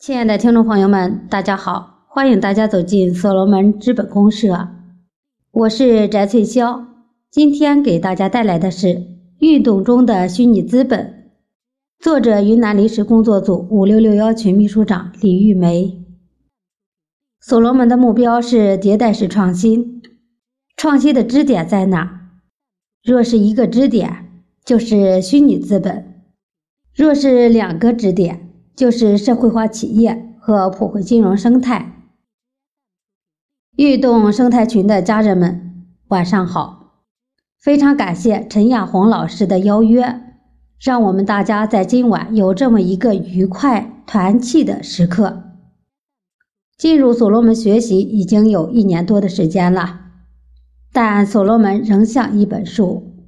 亲爱的听众朋友们，大家好，欢迎大家走进所罗门资本公社，我是翟翠霄。今天给大家带来的是《运动中的虚拟资本》，作者云南临时工作组五六六幺群秘书长李玉梅。所罗门的目标是迭代式创新，创新的支点在哪？若是一个支点，就是虚拟资本；若是两个支点，就是社会化企业和普惠金融生态。运动生态群的家人们，晚上好！非常感谢陈亚红老师的邀约，让我们大家在今晚有这么一个愉快团契的时刻。进入所罗门学习已经有一年多的时间了，但所罗门仍像一本书，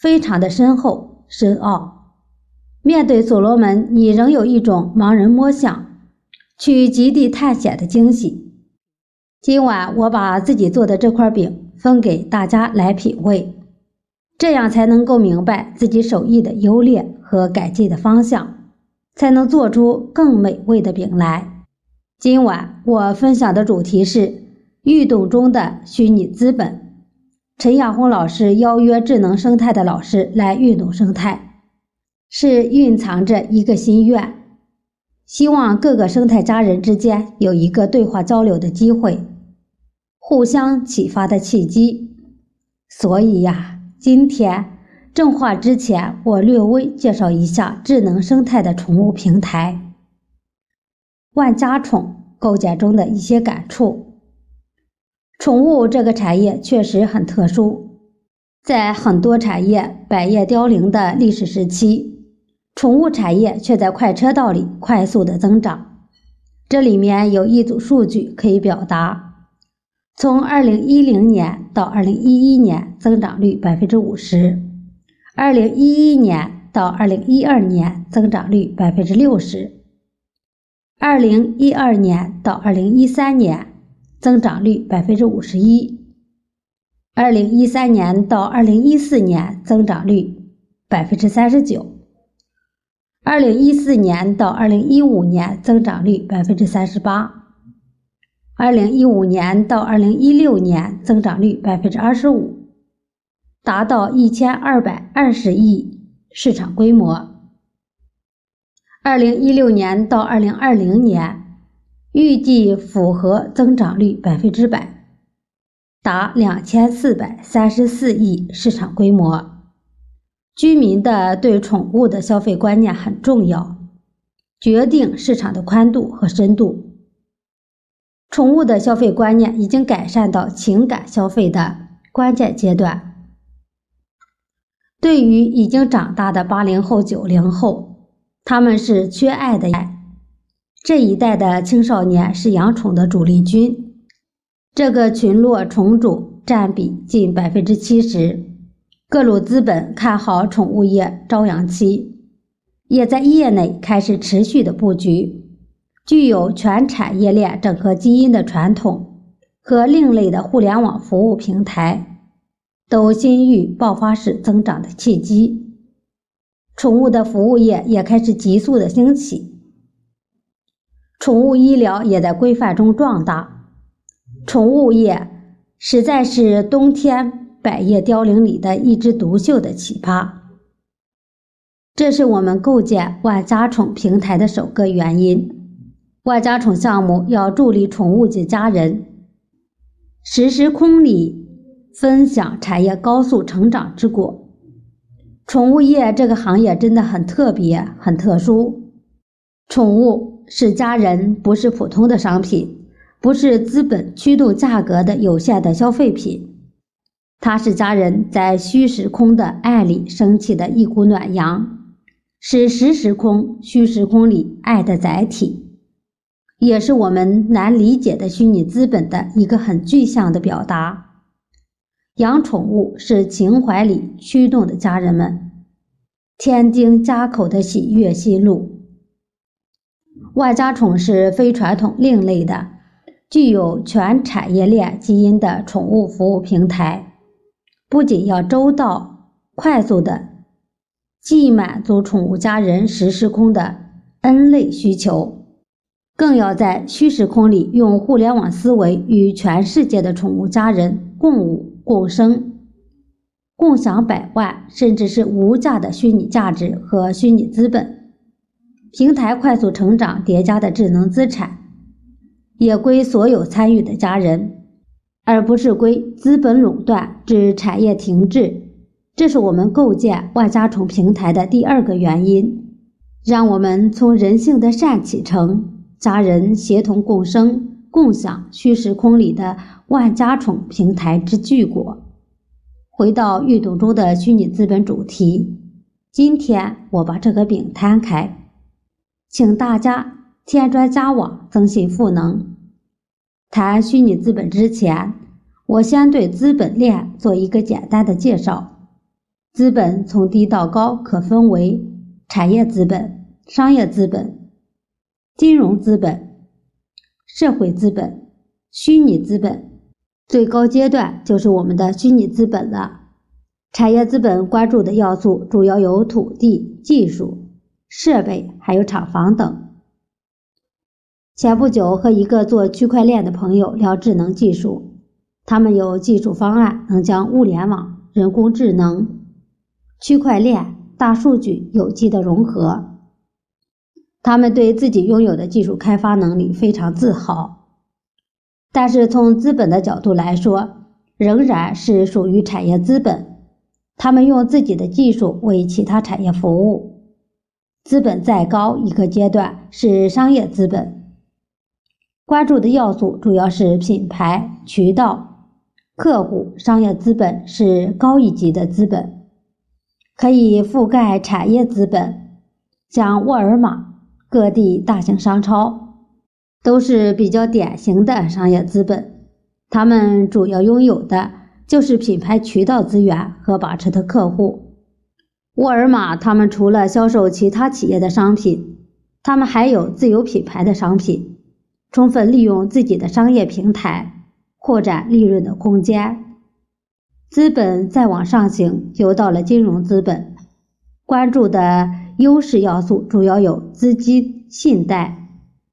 非常的深厚深奥。面对所罗门，你仍有一种盲人摸象、去极地探险的惊喜。今晚我把自己做的这块饼分给大家来品味，这样才能够明白自己手艺的优劣和改进的方向，才能做出更美味的饼来。今晚我分享的主题是运动中的虚拟资本。陈亚红老师邀约智能生态的老师来运动生态。是蕴藏着一个心愿，希望各个生态家人之间有一个对话交流的机会，互相启发的契机。所以呀，今天正话之前，我略微介绍一下智能生态的宠物平台——万家宠构建中的一些感触。宠物这个产业确实很特殊，在很多产业百业凋零的历史时期。宠物产业却在快车道里快速的增长，这里面有一组数据可以表达：从二零一零年到二零一一年增长率百分之五十，二零一一年到二零一二年增长率百分之六十，二零一二年到二零一三年增长率百分之五十一，二零一三年到二零一四年增长率百分之三十九。二零一四年到二零一五年增长率百分之三十八，二零一五年到二零一六年增长率百分之二十五，达到一千二百二十亿市场规模。二零一六年到二零二零年预计复合增长率百分之百，达两千四百三十四亿市场规模。居民的对宠物的消费观念很重要，决定市场的宽度和深度。宠物的消费观念已经改善到情感消费的关键阶段。对于已经长大的八零后、九零后，他们是缺爱的爱。这一代的青少年是养宠的主力军，这个群落宠主占比近百分之七十。各路资本看好宠物业朝阳期，也在业内开始持续的布局。具有全产业链整合基因的传统和另类的互联网服务平台，都新遇爆发式增长的契机。宠物的服务业也开始急速的兴起，宠物医疗也在规范中壮大。宠物业实在是冬天。百叶凋零里的一枝独秀的奇葩，这是我们构建万家宠平台的首个原因。万家宠项目要助力宠物及家人实时空里分享产业高速成长之果。宠物业这个行业真的很特别、很特殊。宠物是家人，不是普通的商品，不是资本驱动价格的有限的消费品。它是家人在虚时空的爱里升起的一股暖阳，是实时空、虚时空里爱的载体，也是我们难理解的虚拟资本的一个很具象的表达。养宠物是情怀里驱动的家人们，天津家口的喜悦心路。万家宠是非传统、另类的，具有全产业链基因的宠物服务平台。不仅要周到、快速的，既满足宠物家人实时空的 N 类需求，更要在虚实空里用互联网思维与全世界的宠物家人共舞共生，共享百万甚至是无价的虚拟价值和虚拟资本。平台快速成长叠加的智能资产，也归所有参与的家人，而不是归资本垄断致产业停滞。这是我们构建万家宠平台的第二个原因。让我们从人性的善启程。家人协同共生、共享虚实空里的万家宠平台之巨果。回到运动中的虚拟资本主题，今天我把这个饼摊开，请大家添砖加瓦，增信赋能。谈虚拟资本之前，我先对资本链做一个简单的介绍。资本从低到高可分为产业资本、商业资本。金融资本、社会资本、虚拟资本，最高阶段就是我们的虚拟资本了。产业资本关注的要素主要有土地、技术、设备，还有厂房等。前不久和一个做区块链的朋友聊智能技术，他们有技术方案能将物联网、人工智能、区块链、大数据有机的融合。他们对自己拥有的技术开发能力非常自豪，但是从资本的角度来说，仍然是属于产业资本。他们用自己的技术为其他产业服务。资本再高一个阶段是商业资本，关注的要素主要是品牌、渠道、客户。商业资本是高一级的资本，可以覆盖产业资本，像沃尔玛。各地大型商超都是比较典型的商业资本，他们主要拥有的就是品牌渠道资源和把持的客户。沃尔玛他们除了销售其他企业的商品，他们还有自有品牌的商品，充分利用自己的商业平台扩展利润的空间。资本再往上行，就到了金融资本，关注的。优势要素主要有资金、信贷、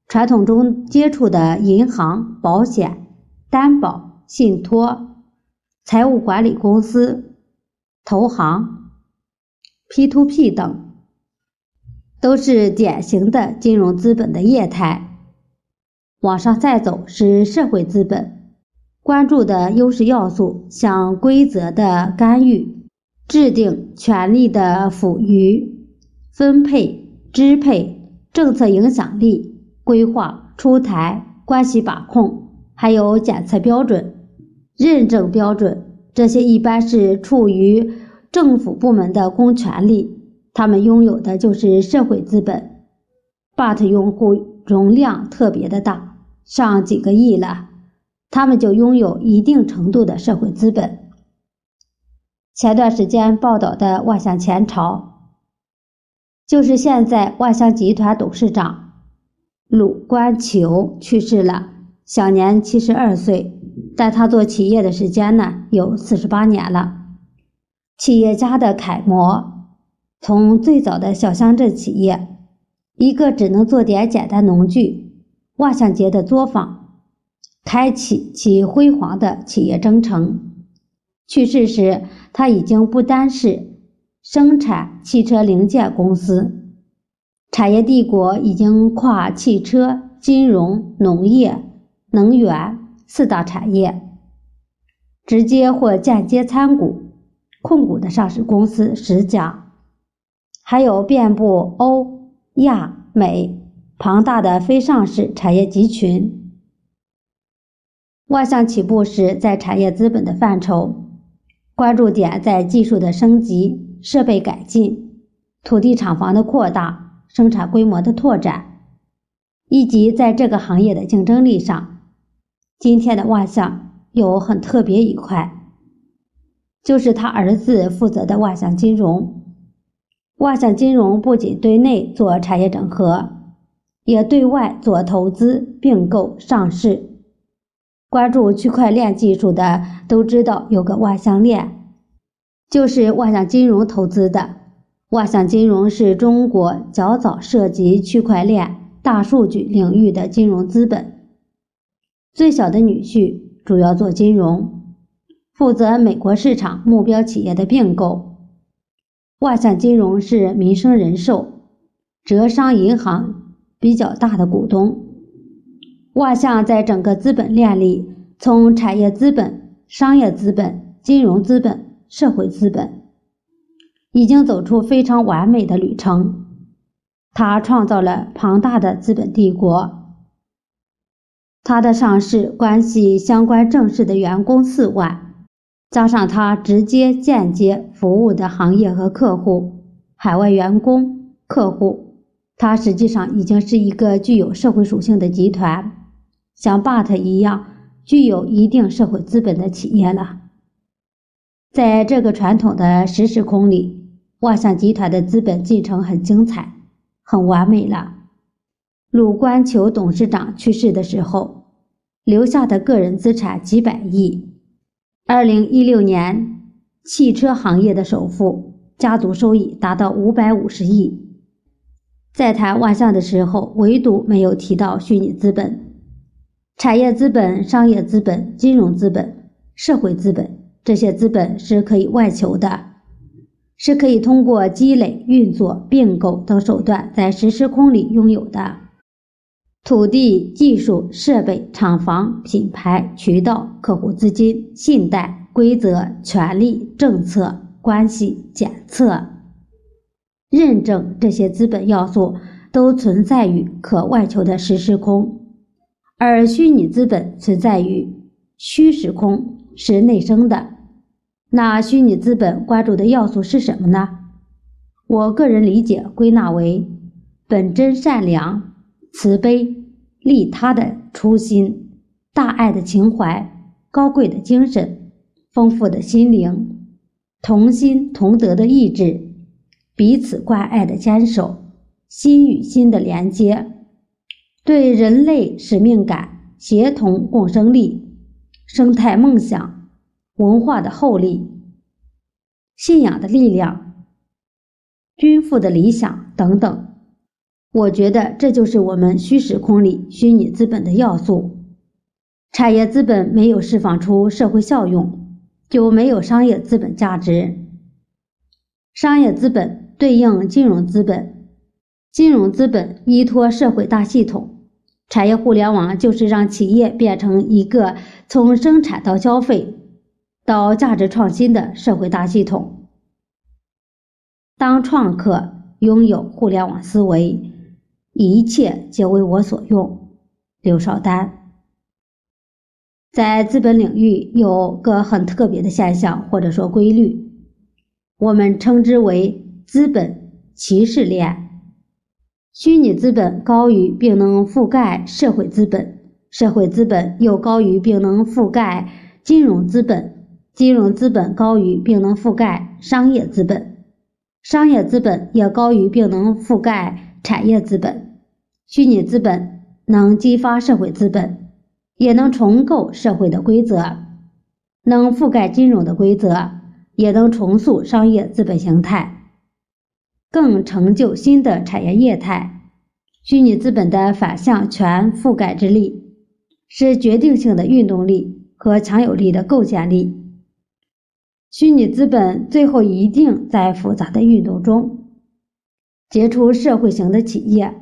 传统中接触的银行、保险、担保、信托、财务管理公司、投行、P2P 等，都是典型的金融资本的业态。往上再走是社会资本，关注的优势要素像规则的干预、制定权力的赋予。分配、支配、政策影响力、规划、出台、关系把控，还有检测标准、认证标准，这些一般是处于政府部门的公权力，他们拥有的就是社会资本。But 用户容量特别的大，上几个亿了，他们就拥有一定程度的社会资本。前段时间报道的万象前朝。就是现在，万象集团董事长鲁冠球去世了，享年七十二岁。但他做企业的时间呢，有四十八年了，企业家的楷模。从最早的小乡镇企业，一个只能做点简单农具，万象节的作坊，开启其辉煌的企业征程。去世时，他已经不单是。生产汽车零件公司，产业帝国已经跨汽车、金融、农业、能源四大产业，直接或间接参股控股的上市公司十家，还有遍布欧亚美庞大的非上市产业集群。万象起步时在产业资本的范畴，关注点在技术的升级。设备改进、土地厂房的扩大、生产规模的拓展，以及在这个行业的竞争力上，今天的万象有很特别一块，就是他儿子负责的万象金融。万象金融不仅对内做产业整合，也对外做投资、并购、上市。关注区块链技术的都知道有个万象链。就是万象金融投资的。万象金融是中国较早涉及区块链、大数据领域的金融资本。最小的女婿主要做金融，负责美国市场目标企业的并购。万象金融是民生人寿、浙商银行比较大的股东。万象在整个资本链里，从产业资本、商业资本、金融资本、社会资本。已经走出非常完美的旅程，他创造了庞大的资本帝国。他的上市关系相关正式的员工四万，加上他直接、间接服务的行业和客户、海外员工、客户，它实际上已经是一个具有社会属性的集团，像 BAT 一样具有一定社会资本的企业了。在这个传统的实时空里。万象集团的资本进程很精彩，很完美了。鲁冠球董事长去世的时候，留下的个人资产几百亿。二零一六年，汽车行业的首富家族收益达到五百五十亿。在谈万象的时候，唯独没有提到虚拟资本、产业资本、商业资本、金融资本、社会资本，这些资本是可以外求的。是可以通过积累、运作、并购等手段在实时空里拥有的土地、技术、设备、厂房、品牌、渠道、客户资金、信贷、规则、权利、政策、关系、检测、认证这些资本要素都存在于可外求的实时空，而虚拟资本存在于虚实空，是内生的。那虚拟资本关注的要素是什么呢？我个人理解归纳为本真善良、慈悲、利他的初心、大爱的情怀、高贵的精神、丰富的心灵、同心同德的意志、彼此关爱的坚守、心与心的连接、对人类使命感、协同共生力、生态梦想。文化的厚利、信仰的力量、均富的理想等等，我觉得这就是我们虚实空里虚拟资本的要素。产业资本没有释放出社会效用，就没有商业资本价值。商业资本对应金融资本，金融资本依托社会大系统，产业互联网就是让企业变成一个从生产到消费。到价值创新的社会大系统。当创客拥有互联网思维，一切皆为我所用。刘少丹在资本领域有个很特别的现象，或者说规律，我们称之为资本歧视链。虚拟资本高于并能覆盖社会资本，社会资本又高于并能覆盖金融资本。金融资本高于并能覆盖商业资本，商业资本也高于并能覆盖产业资本。虚拟资本能激发社会资本，也能重构社会的规则，能覆盖金融的规则，也能重塑商业资本形态，更成就新的产业业态。虚拟资本的反向全覆盖之力，是决定性的运动力和强有力的构建力。虚拟资本最后一定在复杂的运动中结出社会型的企业，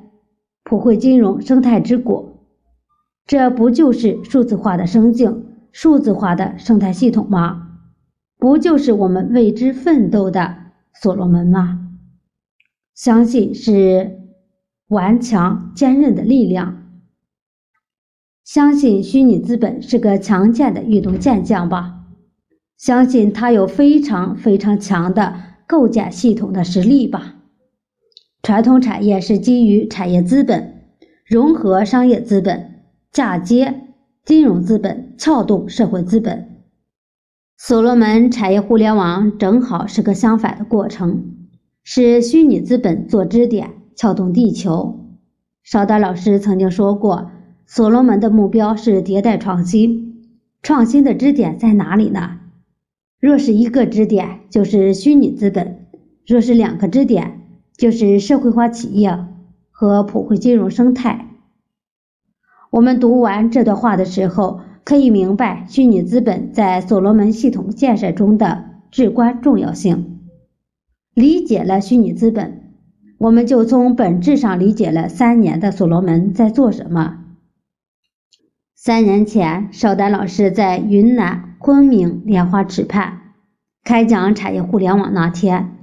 普惠金融生态之果。这不就是数字化的生境、数字化的生态系统吗？不就是我们为之奋斗的所罗门吗？相信是顽强坚韧的力量。相信虚拟资本是个强健的运动健将吧。相信他有非常非常强的构建系统的实力吧。传统产业是基于产业资本融合商业资本，嫁接金融资本，撬动社会资本。所罗门产业互联网正好是个相反的过程，是虚拟资本做支点，撬动地球。邵丹老师曾经说过，所罗门的目标是迭代创新，创新的支点在哪里呢？若是一个支点，就是虚拟资本；若是两个支点，就是社会化企业和普惠金融生态。我们读完这段话的时候，可以明白虚拟资本在所罗门系统建设中的至关重要性。理解了虚拟资本，我们就从本质上理解了三年的所罗门在做什么。三年前，邵丹老师在云南昆明莲花池畔开讲产业互联网那天，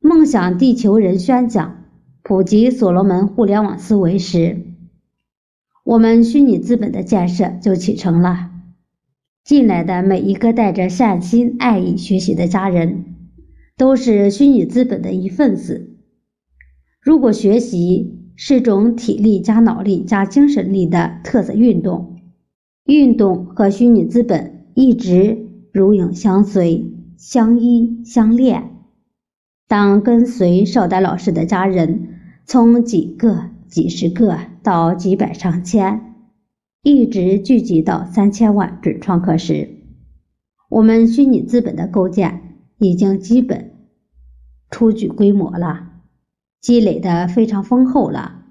梦想地球人宣讲普及所罗门互联网思维时。我们虚拟资本的建设就启程了。进来的每一个带着善心、爱意学习的家人，都是虚拟资本的一份子。如果学习是种体力加脑力加精神力的特色运动，运动和虚拟资本一直如影相随、相依相恋。当跟随邵丹老师的家人从几个、几十个。到几百上千，一直聚集到三千万准创客时，我们虚拟资本的构建已经基本初具规模了，积累的非常丰厚了。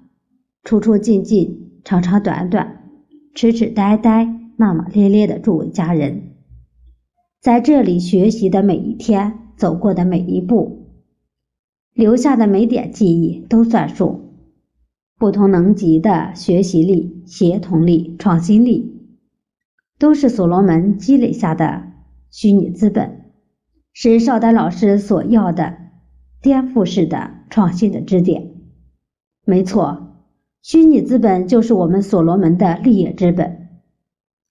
出出进进，长长短短，痴痴呆呆，骂骂咧咧的诸位家人，在这里学习的每一天，走过的每一步，留下的每点记忆都算数。不同能级的学习力、协同力、创新力，都是所罗门积累下的虚拟资本，是邵丹老师所要的颠覆式的创新的支点。没错，虚拟资本就是我们所罗门的立业之本。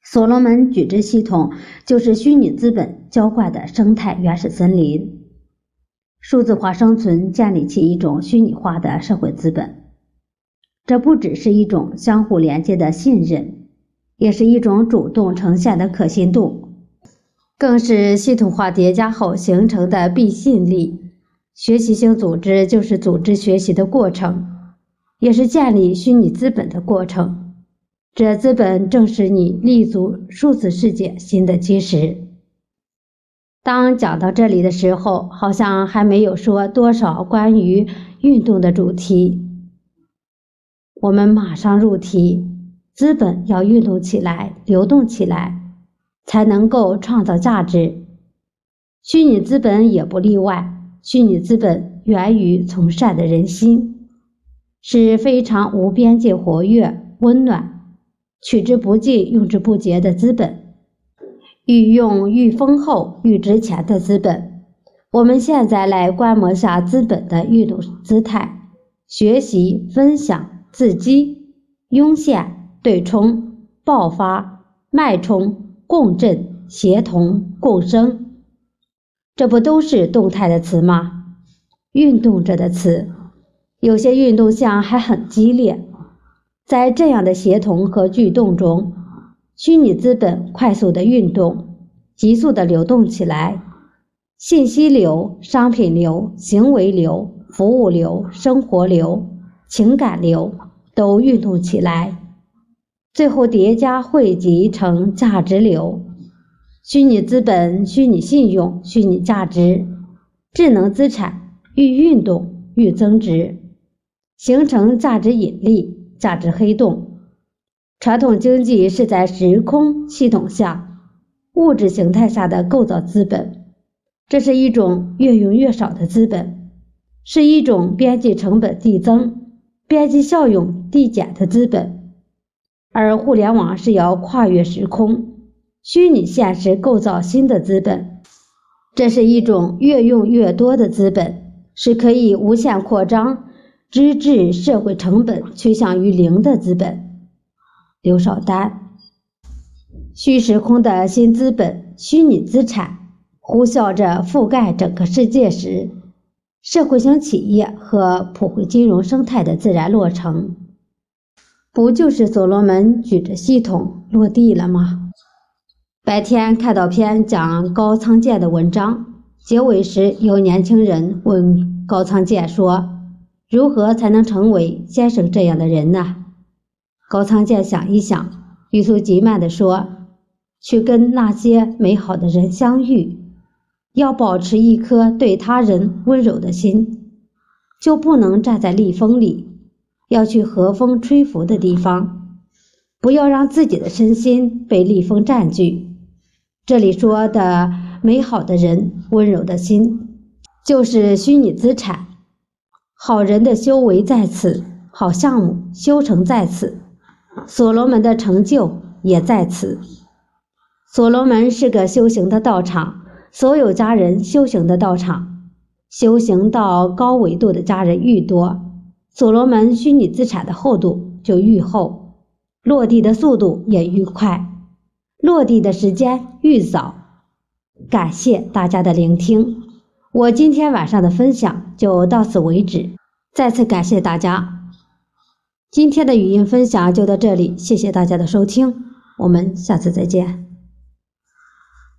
所罗门矩阵系统就是虚拟资本浇灌的生态原始森林，数字化生存建立起一种虚拟化的社会资本。这不只是一种相互连接的信任，也是一种主动呈现的可信度，更是系统化叠加后形成的必信力。学习型组织就是组织学习的过程，也是建立虚拟资本的过程。这资本正是你立足数字世界新的基石。当讲到这里的时候，好像还没有说多少关于运动的主题。我们马上入题，资本要运动起来、流动起来，才能够创造价值。虚拟资本也不例外。虚拟资本源于从善的人心，是非常无边界、活跃、温暖、取之不尽、用之不竭的资本，愈用愈丰厚、愈值钱的资本。我们现在来观摩下资本的运动姿态，学习分享。自激、涌现、对冲、爆发、脉冲、共振、协同、共生，这不都是动态的词吗？运动着的词，有些运动项还很激烈。在这样的协同和聚动中，虚拟资本快速的运动，急速的流动起来，信息流、商品流、行为流、服务流、生活流。情感流都运动起来，最后叠加汇集成价值流。虚拟资本、虚拟信用、虚拟价值、智能资产愈运动愈增值，形成价值引力、价值黑洞。传统经济是在时空系统下、物质形态下的构造资本，这是一种越用越少的资本，是一种边际成本递增。边际效用递减的资本，而互联网是要跨越时空、虚拟现实构造新的资本，这是一种越用越多的资本，是可以无限扩张、直至社会成本趋向于零的资本。刘少丹，虚时空的新资本、虚拟资产呼啸着覆盖整个世界时。社会型企业和普惠金融生态的自然落成，不就是所罗门举着系统落地了吗？白天看到篇讲高仓健的文章，结尾时有年轻人问高仓健说：“如何才能成为先生这样的人呢？”高仓健想一想，语速极慢地说：“去跟那些美好的人相遇。”要保持一颗对他人温柔的心，就不能站在逆风里，要去和风吹拂的地方，不要让自己的身心被逆风占据。这里说的美好的人、温柔的心，就是虚拟资产。好人的修为在此，好项目修成在此，所罗门的成就也在此。所罗门是个修行的道场，所有家人修行的道场，修行到高维度的家人愈多，所罗门虚拟资产的厚度就愈厚，落地的速度也愈快，落地的时间愈早。感谢大家的聆听，我今天晚上的分享就到此为止，再次感谢大家。今天的语音分享就到这里，谢谢大家的收听，我们下次再见。